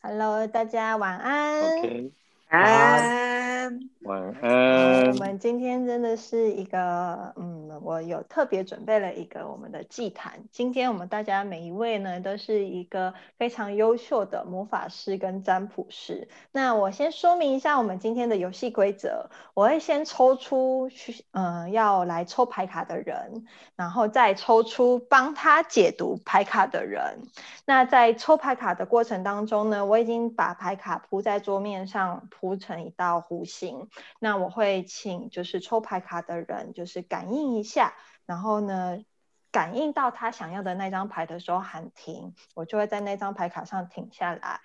Hello，大家晚安。OK，安，晚安我。们今天真的是一个，嗯，我有特别准备了一个我们的祭坛。今天我们大家每一位呢，都是一个非常优秀的魔法师跟占卜师。那我先说明一下我们今天的游戏规则，我会先抽出去，嗯、要来抽牌卡的人，然后再抽出帮他解读牌卡的人。那在抽牌卡的过程当中呢，我已经把牌卡铺在桌面上，铺成一道弧形。那我会请就是抽牌卡的人，就是感应一下，然后呢，感应到他想要的那张牌的时候喊停，我就会在那张牌卡上停下来，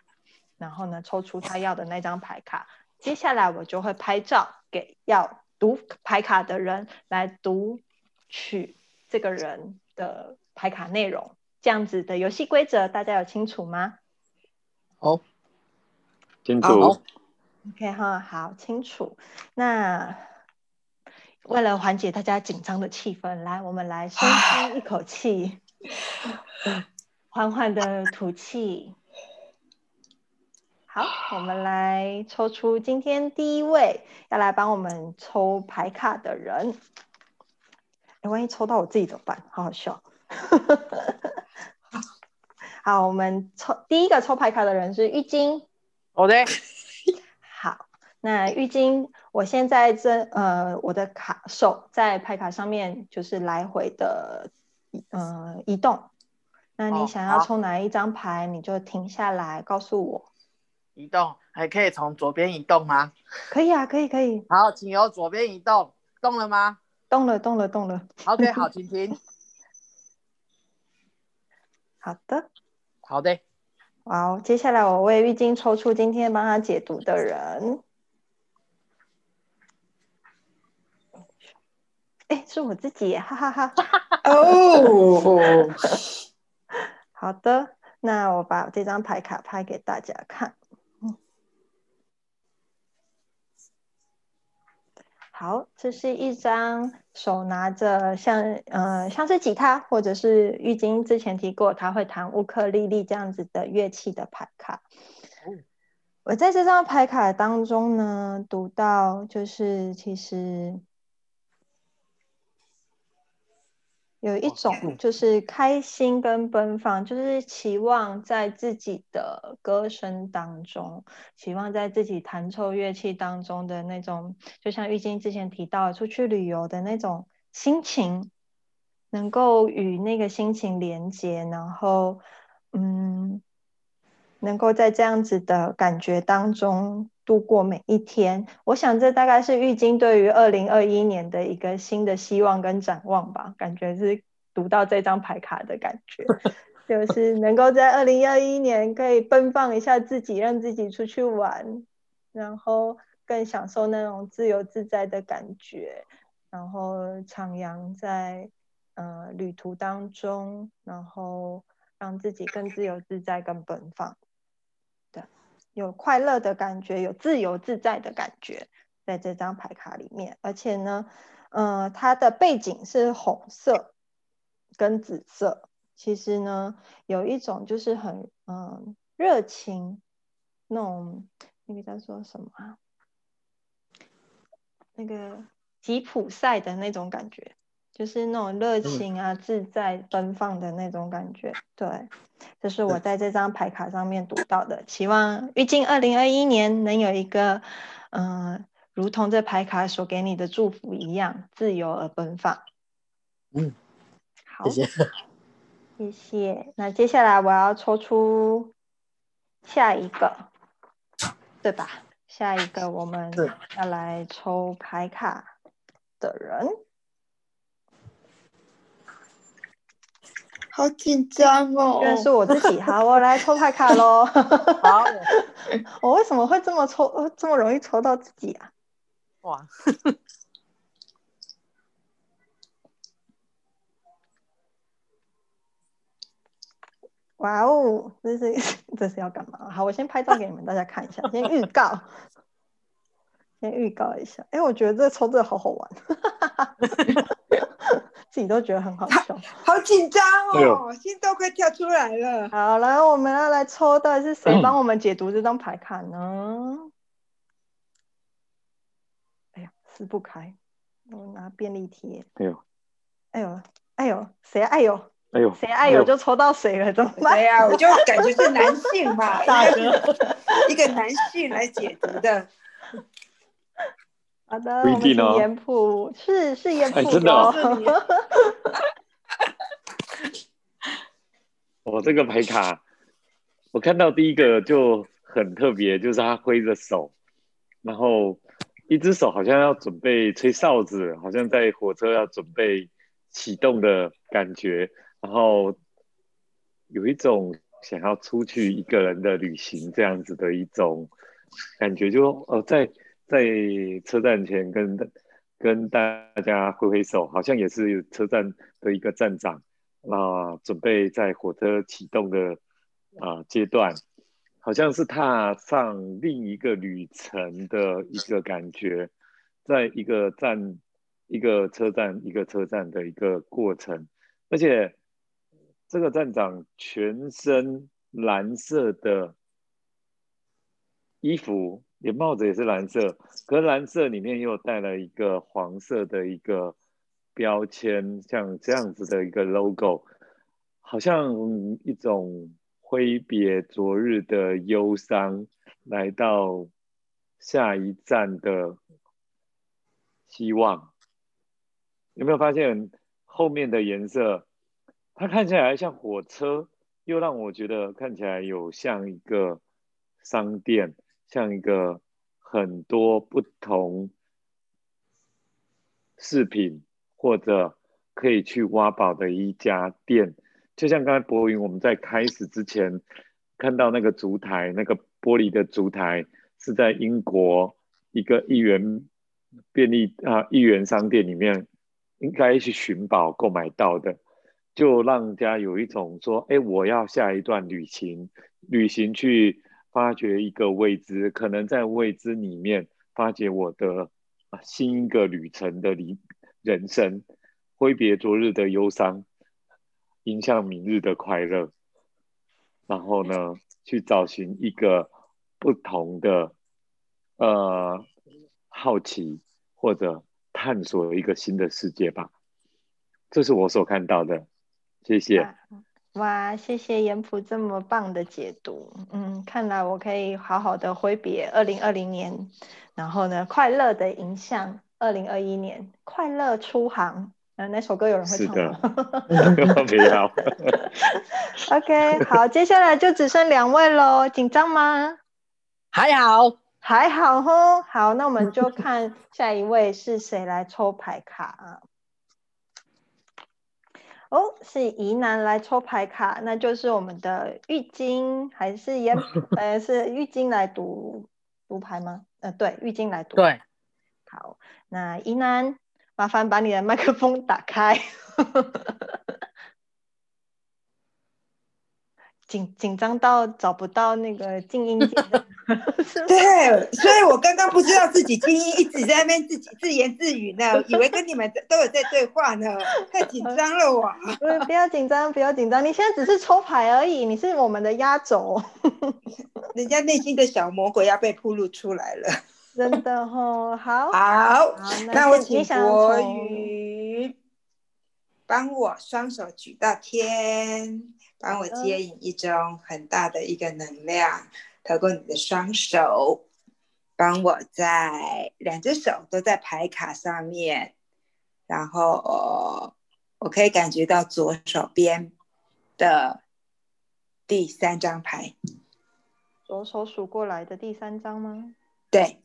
然后呢，抽出他要的那张牌卡。接下来我就会拍照给要读牌卡的人来读取这个人的牌卡内容。这样子的游戏规则大家有清楚吗好，清好楚。？OK 哈，好清楚。那为了缓解大家紧张的气氛，来，我们来深吸一口气，缓缓的吐气。好，我们来抽出今天第一位要来帮我们抽牌卡的人。哎，万一抽到我自己怎么办？好好笑。好，我们抽第一个抽牌卡的人是玉晶。好的，好，那玉晶，我现在这呃，我的卡手在牌卡上面就是来回的呃移动。那你哦想要抽哪一张牌，你就停下来告诉我。移动还可以从左边移动吗？可以啊，可以，可以，好，请由左边移动，动了吗动了，动了，动了。？OK，好，请停。好的，好的，好，接下来我为玉晶抽出今天帮他解读的人。哎，是我自己哈，哈哈哈。哦，好的，那我把这张牌卡拍给大家看。嗯好，这是一张手拿着像呃像是吉他，或者是玉晶之前提过他会弹乌克丽丽这样子的乐器的牌卡。哦我在这张牌卡当中呢，读到就是其实有一哦种嗯就是开心跟奔放，就是期望在自己的歌声当中，期望在自己弹奏乐器当中的那种，就像玉晶之前提到的出去旅游的那种心情，能够与那个心情连接，然后嗯，能够在这样子的感觉当中度过每一天。我想这大概是玉晶对于二零二一年的一个新的希望跟展望吧，感觉是读到这张牌卡的感觉。就是能够在二零二一年可以奔放一下自己，让自己出去玩，然后更享受那种自由自在的感觉，然后徜徉在呃旅途当中，然后让自己更自由自在、更奔放的，有快乐的感觉，有自由自在的感觉，在这张牌卡里面，而且呢，呃，它的背景是红色跟紫色。其实呢，有一种就是很嗯热情，那种那个叫做什么啊？那个吉普赛的那种感觉，就是那种热情啊、自在、奔放的那种感觉。对，这是我在这张牌卡上面读到的。期望预计二零二一年能有一个嗯、呃如同这牌卡所给你的祝福一样，自由而奔放。嗯，好，谢谢。谢谢。那接下来我要抽出下一个，对吧？下一个我们要来抽牌卡的人，好紧张哦居！然是我自己。好，我来抽牌卡喽。好，我为什么会这么抽，呃这么容易抽到自己啊？哇，哇哦，这是 这是要干嘛？好，我先拍照给你们大家看一下，先预告，先预告一下。哎，我觉得这抽这个好好玩，自己都觉得很好笑。好紧张哦，心都快跳出来了。好了，我们要来抽，到底是谁帮我们解读这张牌卡呢？哎呀，撕不开，我拿便利贴。哎呦，哎呦，哎呦，谁哎呦，哎呦，谁哎呦就抽到谁了，怎么办？对呀、我就感觉是男性吧，大哥 一个男性来解读的。好的，不一我们请定哦。是是盐谱哎真的哦。我这个牌卡，我看到第一个就很特别，就是他挥着手，然后一只手好像要准备吹哨子，好像在火车要准备启动的感觉，然后有一种想要出去一个人的旅行这样子的一种感觉就，哦在在车站前跟跟大家挥挥手，好像也是车站的一个站长。那准备在火车启动的啊、阶段，好像是踏上另一个旅程的一个感觉，在一个站、一个车站、一个车站的一个过程，而且这个站长全身蓝色的衣服，连帽子也是蓝色，可是蓝色里面又带了一个黄色的一个标签，像这样子的一个 logo，好像一种挥别昨日的忧伤，来到下一站的希望。有没有发现后面的颜色？它看起来像火车，又让我觉得看起来有像一个商店，像一个很多不同饰品或者可以去挖宝的一家店。就像刚才博云我们在开始之前看到那个烛台，那个玻璃的烛台是在英国一个一元便利啊一元商店里面应该去寻宝购买到的，就让人家有一种说，哎，我要下一段旅行，旅行去发掘一个未知，可能在未知里面发掘我的新一个旅程的离人生，挥别昨日的忧伤，迎向明日的快乐，然后呢，去找寻一个不同的呃好奇或者探索一个新的世界吧。这是我所看到的，谢谢。哇，谢谢严普这么棒的解读。嗯，看来我可以好好的挥别二零二零年，然后呢，快乐的迎向二零二一年，快乐出航。嗯、那首歌有人会是的唱吗 不要？OK，好，接下来就只剩两位喽，紧张吗？还好，还好吼，好，那我们就看下一位是谁来抽牌卡啊？哦，是宜南来抽牌卡，那就是我们的玉晶，还是也呃是玉晶来读读牌吗？呃，对，玉晶来读。对，好，那宜南，麻烦把你的麦克风打开。紧紧张到找不到那个静音键？对，所以我刚刚不知道自己静音，一直在那边自己自言自语呢，以为跟你们都有在对话呢，太紧张了我。不要紧张，不要紧张，你现在只是抽牌而已，你是我们的压轴，人家内心的小魔鬼要被铺露出来了。真的哦。好，好，好，那我请是你想博从宇帮我双手举到天，帮我接引一种很大的一个能量，透过你的双手，帮我在两只手都在牌卡上面，然后我可以感觉到左手边的第三张牌，左手数过来的第三张吗？对，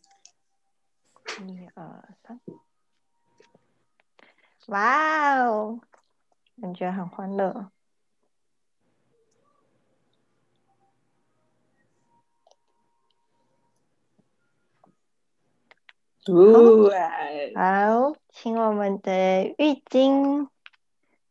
一二三，哇哦，感觉很欢乐。对，好，请我们的玉晶。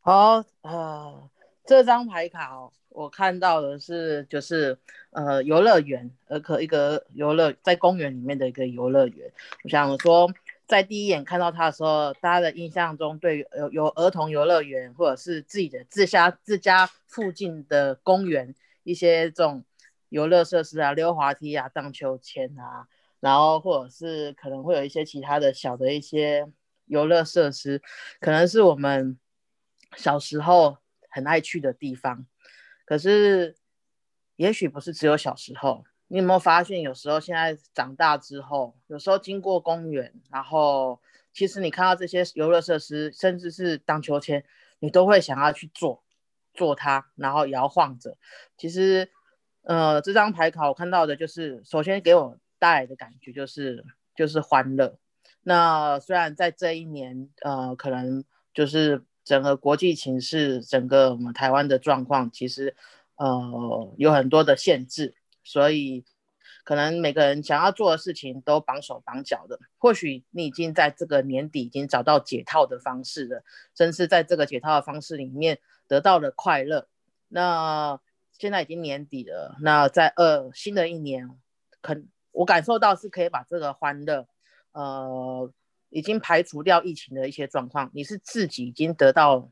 好，呃，这张牌卡哦，我看到的是就是呃游乐园，呃，可一个游乐在公园里面的一个游乐园。我想说，在第一眼看到它的时候，大家的印象中对有有儿童游乐园或者是自己的自家自家附近的公园一些这种游乐设施啊，溜滑梯啊，荡秋千啊，然后或者是可能会有一些其他的小的一些游乐设施，可能是我们小时候很爱去的地方。可是，也许不是只有小时候。你有没有发现，有时候现在长大之后，有时候经过公园，然后其实你看到这些游乐设施，甚至是荡秋千，你都会想要去做，做它，然后摇晃着。其实，呃，这张牌卡我看到的就是，首先给我带来的感觉就是就是欢乐。那虽然在这一年，呃，可能就是整个国际情势，整个我们台湾的状况，其实呃有很多的限制。所以，可能每个人想要做的事情都绑手绑脚的。或许你已经在这个年底已经找到解套的方式了，甚至在这个解套的方式里面得到了快乐。那现在已经年底了，那在二新的一年，肯我感受到是可以把这个欢乐，呃，已经排除掉疫情的一些状况，你是自己已经得到。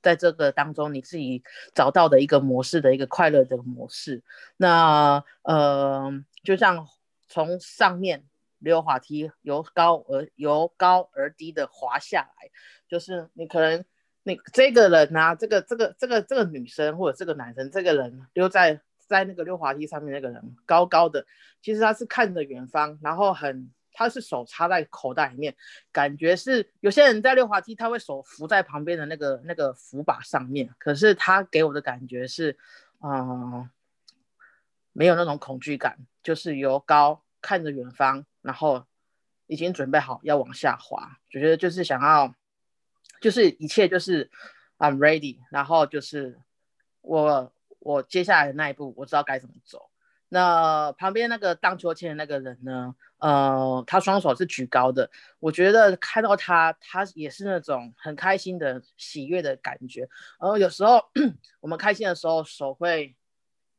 在这个当中，你自己找到的一个模式的一个快乐的模式，那呃，就像从上面溜滑梯由高而由高而低的滑下来，就是你可能你这个人啊，这个这个这个这个女生或者这个男生，这个人溜在在那个溜滑梯上面那个人高高的，其实他是看着远方，然后很。他是手插在口袋里面，感觉是有些人在溜滑梯，他会手扶在旁边的那个那个扶把上面。可是他给我的感觉是，嗯，没有那种恐惧感，就是由高看着远方，然后已经准备好要往下滑，觉得就是想要，就是一切就是 I'm ready，然后就是我我接下来的那一步我知道该怎么走。那旁边那个荡秋千的那个人呢？呃，他双手是举高的，我觉得看到他，他也是那种很开心的喜悦的感觉。然后有时候 我们开心的时候，手会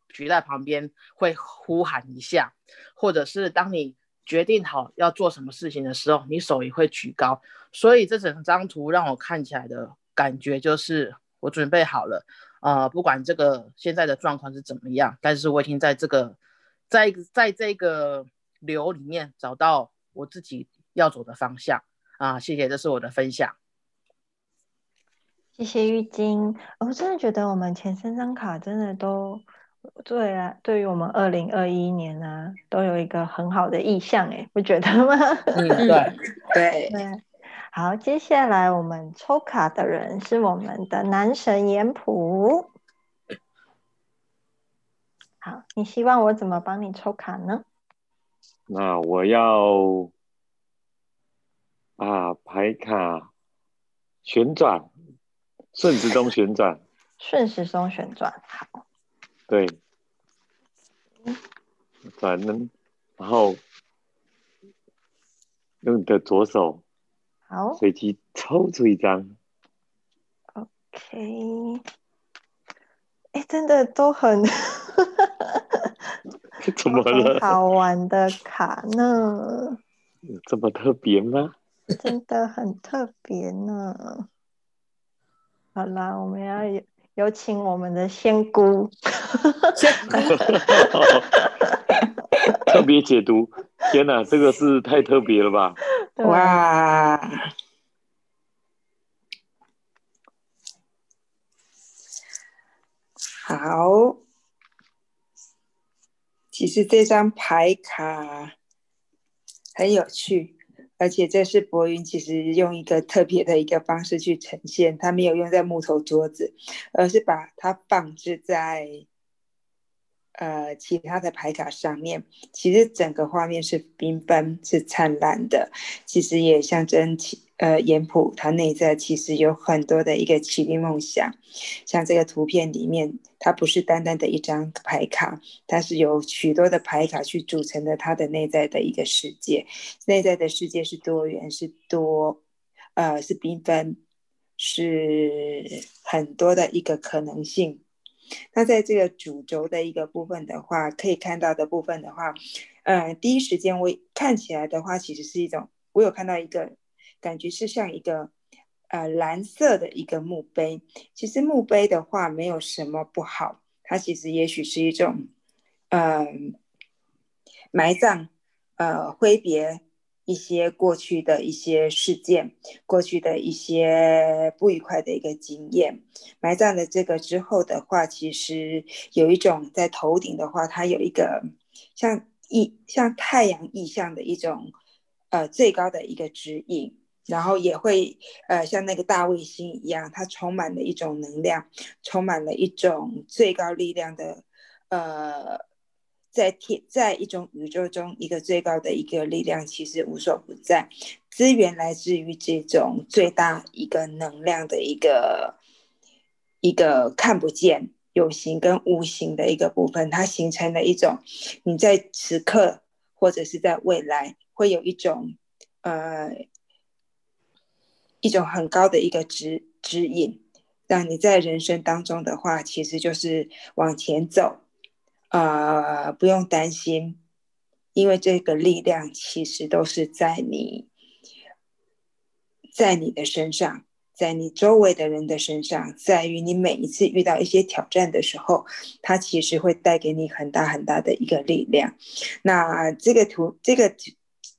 举在旁边，会呼喊一下，或者是当你决定好要做什么事情的时候，你手也会举高。所以这整张图让我看起来的感觉就是，我准备好了。呃，不管这个现在的状况是怎么样，但是我已经在这个，在在这个。流里面找到我自己要走的方向啊！谢谢，这是我的分享。谢谢玉晶，我真的觉得我们前三张卡真的都对啊，对于我们二零二一年呢，都有一个很好的意向，哎，不觉得吗？嗯，对对 对。好，接下来我们抽卡的人是我们的男神颜普。好，你希望我怎么帮你抽卡呢？那我要啊，牌卡旋转，顺时钟旋转，顺时钟旋转，好，对，转呢，然后用你的左手，好，随机抽出一张，OK，哎，真的都很。怎么了？好玩的卡呢？有这么特别吗？真的很特别呢。好啦，我们要有有请我们的仙姑。特别解读，天哪，这个是太特别了吧！哇，好。其实这张牌卡很有趣，而且这是博云其实用一个特别的一个方式去呈现，他没有用在木头桌子，而是把它放置在呃其他的牌卡上面。其实整个画面是缤纷、是灿烂的，其实也象征起。呃，颜谱它内在其实有很多的一个奇力梦想，像这个图片里面，它不是单单的一张牌卡，它是由许多的牌卡去组成的，它的内在的一个世界，内在的世界是多元，是多，呃，是缤纷，是很多的一个可能性。那在这个主轴的一个部分的话，可以看到的部分的话，呃，第一时间我看起来的话，其实是一种。我有看到一个感觉是像一个呃蓝色的一个墓碑。其实墓碑的话没有什么不好，它其实也许是一种嗯埋葬呃挥别。一些过去的一些事件，过去的一些不愉快的一个经验，埋葬了这个之后的话，其实有一种在头顶的话，它有一个像意像太阳意象的一种呃最高的一个指引，然后也会呃像那个大卫星一样，它充满了一种能量，充满了一种最高力量的呃。在天，在一种宇宙中，一个最高的一个力量其实无所不在，资源来自于这种最大一个能量的一个一个看不见有形跟无形的一个部分，它形成了一种你在此刻或者是在未来会有一种呃一种很高的一个指指引，让你在人生当中的话，其实就是往前走。呃，不用担心，因为这个力量其实都是在你，在你的身上，在你周围的人的身上，在于你每一次遇到一些挑战的时候，它其实会带给你很大很大的一个力量。那这个图，这个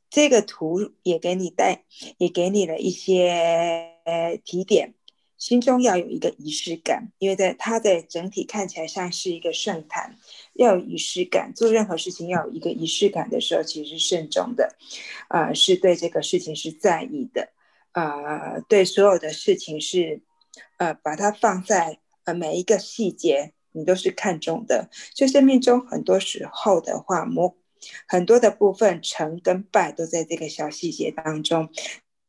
这个图也给你带，也给你了一些提点。心中要有一个仪式感，因为在它在整体看起来像是一个圣坛，要有仪式感。做任何事情要有一个仪式感的时候，其实是慎重的，啊，是对这个事情是在意的，啊，对所有的事情是，呃，把它放在呃每一个细节，你都是看重的。就生命中很多时候的话，模很多的部分成跟败都在这个小细节当中。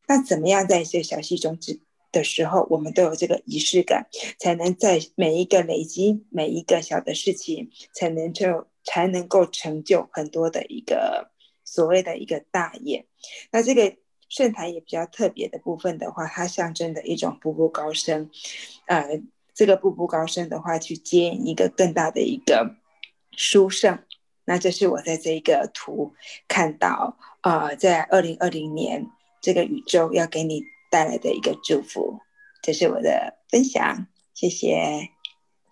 那怎么样在这小细中只？的时候，我们都有这个仪式感，才能在每一个累积每一个小的事情，才能就才能够成就很多的一个所谓的一个大业。那这个圣坛也比较特别的部分的话，它象征的一种步步高升。呃，这个步步高升的话，去接一个更大的一个殊胜。那这是我在这一个图看到，呃，在二零二零年这个宇宙要给你。带来的一个祝福，这是我的分享，谢谢，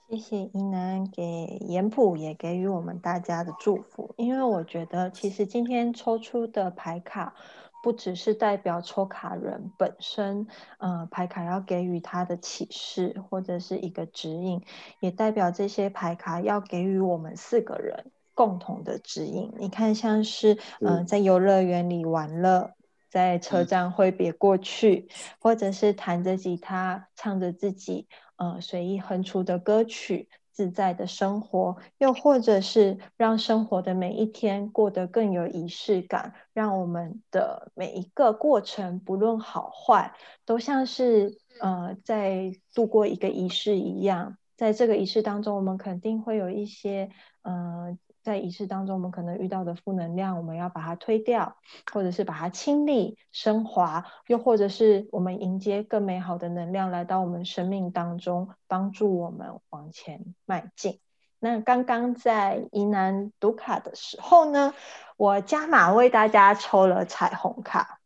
谢谢一南给颜普也给予我们大家的祝福，因为我觉得其实今天抽出的牌卡不只是代表抽卡人本身，呃，牌卡要给予他的启示或者是一个指引，也代表这些牌卡要给予我们四个人共同的指引。你看，像是嗯，在游乐园里玩乐。在车站挥别过去，或者是弹着吉他，唱着自己呃随意哼出的歌曲，自在的生活；又或者是让生活的每一天过得更有仪式感，让我们的每一个过程，不论好坏，都像是呃在度过一个仪式一样。在这个仪式当中，我们肯定会有一些呃。在仪式当中，我们可能遇到的负能量，我们要把它推掉，或者是把它清理、升华，又或者是我们迎接更美好的能量来到我们生命当中，帮助我们往前迈进。那刚刚在疑难读卡的时候呢，我加码为大家抽了彩虹卡。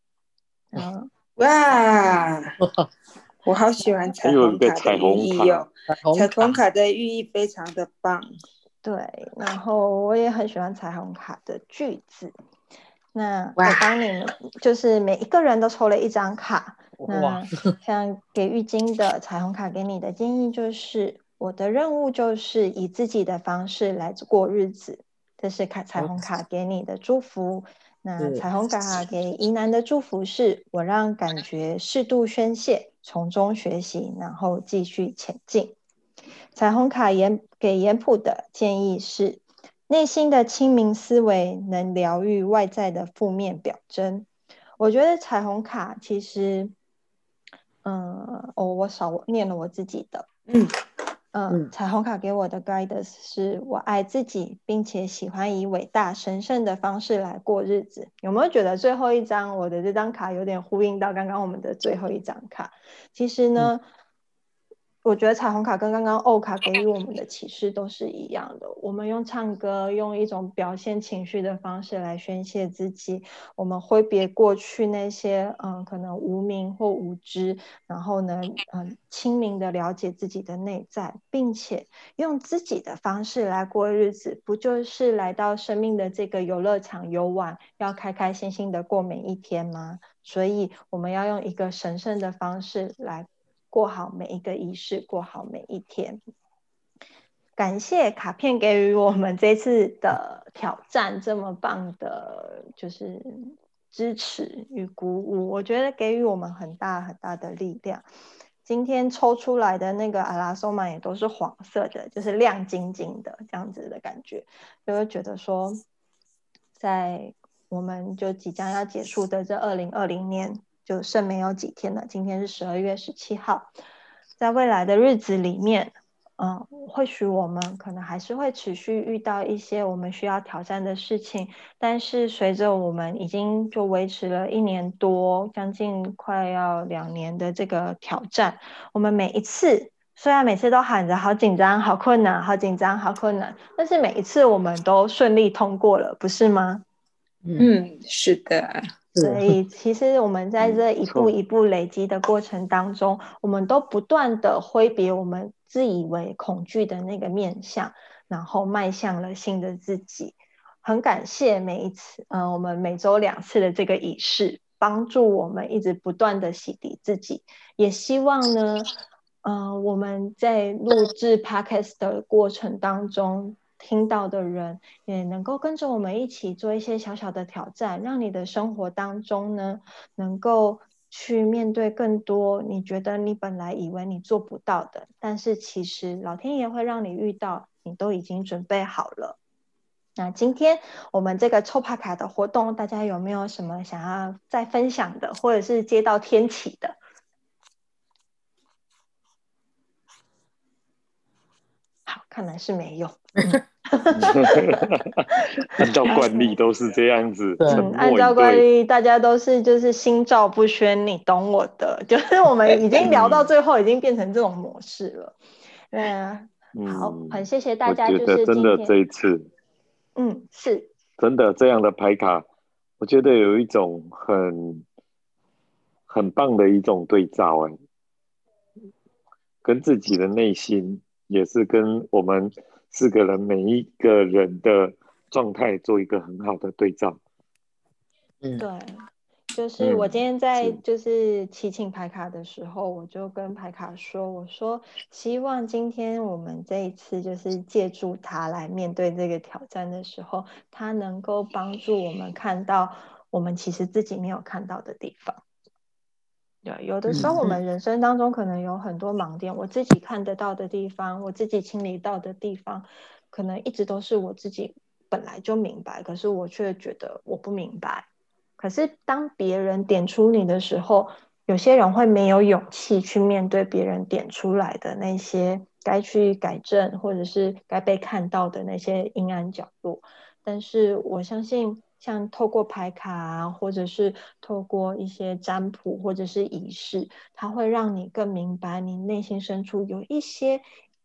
嗯，哇，我好喜欢彩虹卡的寓意哦，彩虹卡的寓意非常的棒。对，然后我也很喜欢彩虹卡的句子。那我帮你们，就是每一个人都抽了一张卡。那 像给玉晶的彩虹卡给你的建议就是：我的任务就是以自己的方式来过日子。这是卡彩虹卡给你的祝福。那彩虹卡给疑难的祝福是：我让感觉适度宣泄，从中学习，然后继续前进。彩虹卡颜给严普的建议是：内心的清明思维能疗愈外在的负面表征。我觉得彩虹卡其实，嗯，哦，我少念了我自己的，嗯嗯，彩虹卡给我的 guidance 是我爱自己，并且喜欢以伟大神圣的方式来过日子。有没有觉得最后一张我的这张卡有点呼应到刚刚我们的最后一张卡？其实呢。我觉得彩虹卡跟刚刚欧卡给予我们的启示都是一样的。我们用唱歌，用一种表现情绪的方式来宣泄自己。我们挥别过去那些嗯，可能无名或无知，然后呢，嗯，清明的了解自己的内在，并且用自己的方式来过日子，不就是来到生命的这个游乐场游玩，要开开心心的过每一天吗？所以我们要用一个神圣的方式来。过好每一个仪式，过好每一天。感谢卡片给予我们这次的挑战这么棒的，就是支持与鼓舞。我觉得给予我们很大很大的力量。今天抽出来的那个阿拉松曼也都是黄色的，就是亮晶晶的这样子的感觉，就会觉得说，在我们就即将要结束的这二零二零年。就剩没有几天了，今天是十二月十七号，在未来的日子里面，嗯，或许我们可能还是会持续遇到一些我们需要挑战的事情，但是随着我们已经就维持了一年多，将近快要两年的这个挑战，我们每一次虽然每次都喊着好紧张、好困难、好紧张、好困难，但是每一次我们都顺利通过了，不是吗？嗯，是的。所以，其实我们在这一步一步累积的过程当中，我们都不断的挥别我们自以为恐惧的那个面相，然后迈向了新的自己。很感谢每一次，嗯，我们每周两次的这个仪式，帮助我们一直不断的洗涤自己。也希望呢，嗯，我们在录制 podcast 的过程当中。听到的人也能够跟着我们一起做一些小小的挑战，让你的生活当中呢，能够去面对更多你觉得你本来以为你做不到的，但是其实老天爷会让你遇到，你都已经准备好了。那今天我们这个抽帕卡的活动，大家有没有什么想要再分享的，或者是接到天启的？好，看来是没有。按照惯例都是这样子，嗯，按照惯例大家都是就是心照不宣，你懂我的，就是我们已经聊到最后，已经变成这种模式了。嗯，好，很谢谢大家，就是真的这一次，嗯，是。真的这样的牌卡，我觉得有一种很很棒的一种对照，哎，跟自己的内心，也是跟我们。四个人，每一个人的状态做一个很好的对照。嗯，对，就是我今天在就是祈请牌卡的时候，我就跟牌卡说，我说希望今天我们这一次就是借助它来面对这个挑战的时候，它能够帮助我们看到我们其实自己没有看到的地方。对，有的时候我们人生当中可能有很多盲点，我自己看得到的地方，我自己清理到的地方，可能一直都是我自己本来就明白，可是我却觉得我不明白。可是当别人点出你的时候，有些人会没有勇气去面对别人点出来的那些该去改正或者是该被看到的那些阴暗角落。但是我相信。像透过牌卡啊，或者是透过一些占卜或者是仪式，它会让你更明白你内心深处有一些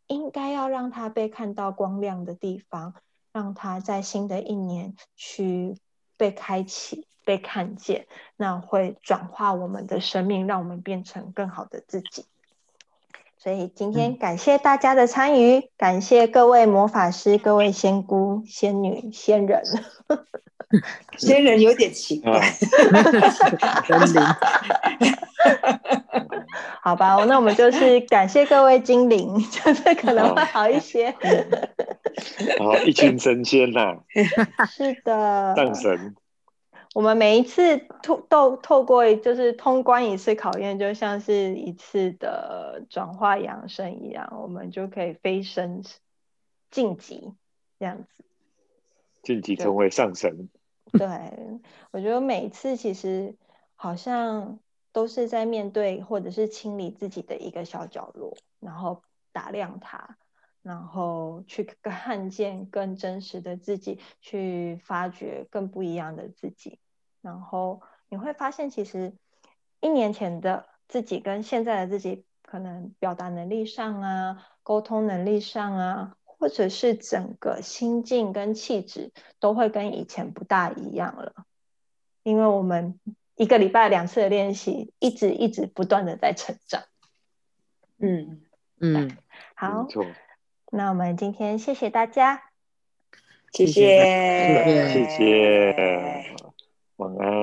应该要让它被看到光亮的地方，让它在新的一年去被开启、被看见，那会转化我们的生命，让我们变成更好的自己。所以今天感谢大家的参与，感谢各位魔法师、各位仙姑、仙女、仙人。仙人有点奇怪，好吧，那我们就是感谢各位精灵，就是可能会好一些。好，一群神仙呐，是的，战神。我们每一次透透透过就是通关一次考验，就像是一次的转化养生一样，我们就可以飞升晋级这样子，晋级成为上神。对，我觉得每次其实好像都是在面对或者是清理自己的一个小角落，然后打量它，然后去看 见更真实的自己，去发掘更不一样的自己。然后你会发现，其实一年前的自己跟现在的自己可能表达能力上啊，沟通能力上啊，或者是整个心境跟气质都会跟以前不大一样了，因为我们一个礼拜两次的练习，一直一直不断的在成长。嗯嗯，好那我们今天谢谢大家，谢谢谢谢，谢谢，晚安。